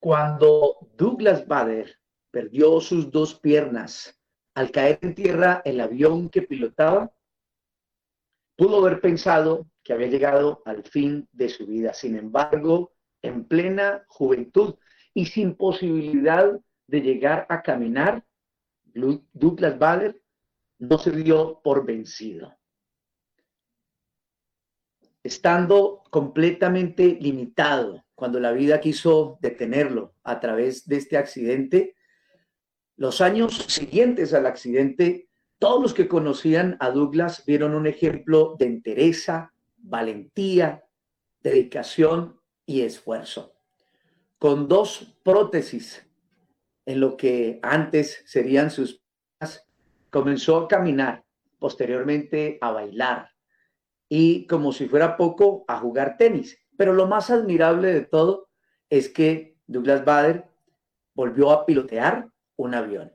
Cuando Douglas Bader perdió sus dos piernas al caer en tierra el avión que pilotaba, pudo haber pensado que había llegado al fin de su vida. Sin embargo, en plena juventud y sin posibilidad de llegar a caminar, Douglas Bader no se dio por vencido. Estando completamente limitado cuando la vida quiso detenerlo a través de este accidente, los años siguientes al accidente, todos los que conocían a Douglas vieron un ejemplo de entereza, valentía, dedicación y esfuerzo. Con dos prótesis en lo que antes serían sus comenzó a caminar, posteriormente a bailar y como si fuera poco a jugar tenis. Pero lo más admirable de todo es que Douglas Bader volvió a pilotear un avión.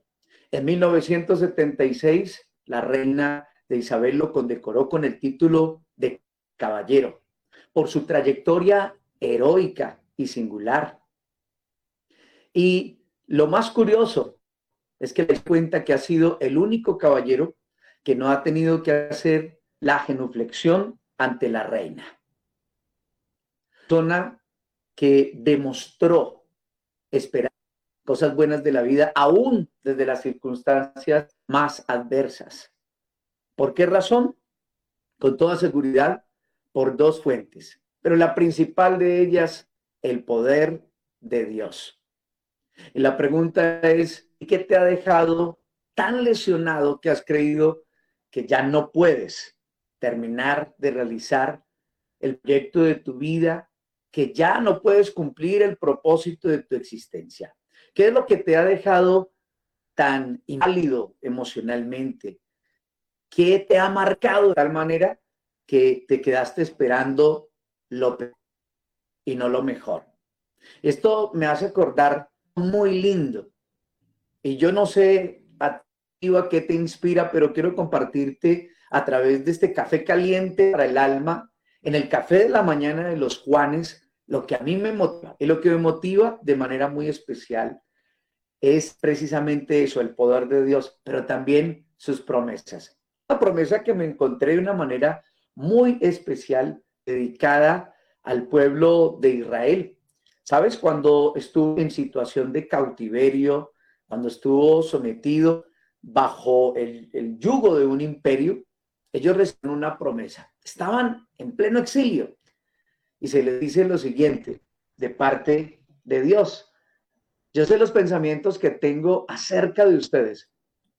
En 1976, la reina de Isabel lo condecoró con el título de caballero por su trayectoria heroica y singular. Y lo más curioso es que les cuenta que ha sido el único caballero que no ha tenido que hacer la genuflexión ante la reina. Zona que demostró esperar cosas buenas de la vida, aún desde las circunstancias más adversas. ¿Por qué razón? Con toda seguridad, por dos fuentes, pero la principal de ellas, el poder de Dios. Y la pregunta es, ¿qué te ha dejado tan lesionado que has creído que ya no puedes terminar de realizar el proyecto de tu vida, que ya no puedes cumplir el propósito de tu existencia? ¿Qué es lo que te ha dejado tan inválido emocionalmente? ¿Qué te ha marcado de tal manera que te quedaste esperando lo peor y no lo mejor? Esto me hace acordar muy lindo. Y yo no sé a qué te inspira, pero quiero compartirte a través de este café caliente para el alma, en el café de la mañana de los Juanes, lo que a mí me motiva y lo que me motiva de manera muy especial es precisamente eso, el poder de Dios, pero también sus promesas. Una promesa que me encontré de una manera muy especial dedicada al pueblo de Israel. ¿Sabes? Cuando estuvo en situación de cautiverio, cuando estuvo sometido bajo el, el yugo de un imperio, ellos recibieron una promesa. Estaban en pleno exilio y se les dice lo siguiente de parte de Dios. Yo sé los pensamientos que tengo acerca de ustedes,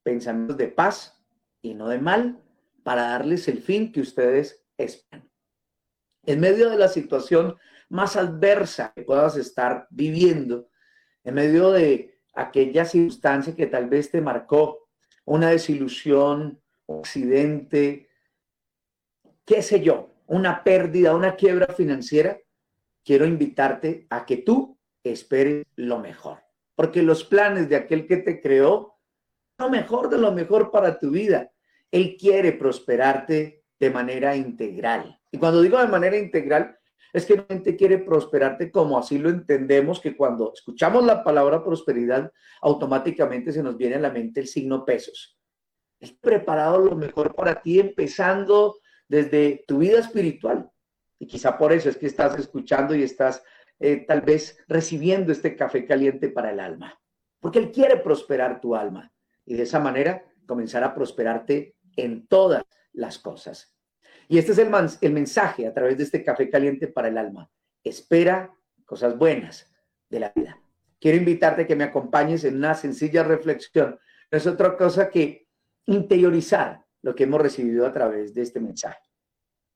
pensamientos de paz y no de mal, para darles el fin que ustedes esperan. En medio de la situación más adversa que puedas estar viviendo, en medio de aquella circunstancia que tal vez te marcó, una desilusión, accidente, qué sé yo, una pérdida, una quiebra financiera, quiero invitarte a que tú esperes lo mejor porque los planes de aquel que te creó lo mejor de lo mejor para tu vida. Él quiere prosperarte de manera integral. Y cuando digo de manera integral, es que realmente quiere prosperarte como así lo entendemos, que cuando escuchamos la palabra prosperidad, automáticamente se nos viene a la mente el signo pesos. Es preparado lo mejor para ti, empezando desde tu vida espiritual. Y quizá por eso es que estás escuchando y estás eh, tal vez recibiendo este café caliente para el alma, porque Él quiere prosperar tu alma y de esa manera comenzar a prosperarte en todas las cosas. Y este es el, el mensaje a través de este café caliente para el alma. Espera cosas buenas de la vida. Quiero invitarte a que me acompañes en una sencilla reflexión. No es otra cosa que interiorizar lo que hemos recibido a través de este mensaje.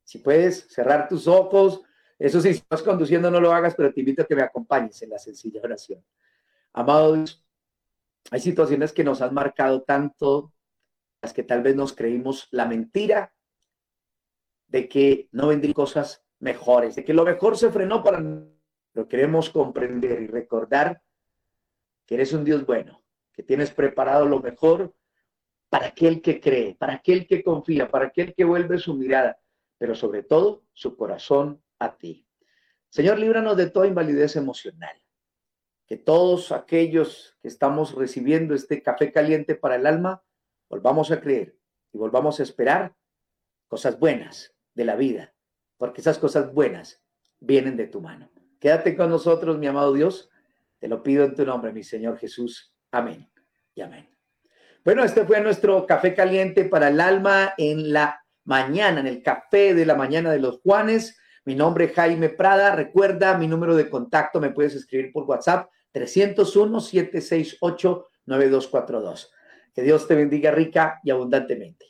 Si puedes cerrar tus ojos, eso sí, si estás conduciendo no lo hagas, pero te invito a que me acompañes en la sencilla oración. Amado Dios, hay situaciones que nos han marcado tanto, las que tal vez nos creímos la mentira de que no vendrían cosas mejores, de que lo mejor se frenó para Pero queremos comprender y recordar que eres un Dios bueno, que tienes preparado lo mejor para aquel que cree, para aquel que confía, para aquel que vuelve su mirada, pero sobre todo su corazón a ti. Señor, líbranos de toda invalidez emocional. que todos aquellos que estamos recibiendo este café caliente para el alma, volvamos a creer y volvamos a esperar cosas buenas de la vida, porque esas cosas buenas vienen de tu mano. Quédate con nosotros, mi amado Dios. Te lo pido en tu nombre, mi Señor Jesús. Amén y amén. Bueno, este fue nuestro café caliente para el alma en la mañana, en el café de la mañana de los Juanes. Mi nombre es Jaime Prada. Recuerda mi número de contacto, me puedes escribir por WhatsApp 301-768-9242. Que Dios te bendiga rica y abundantemente.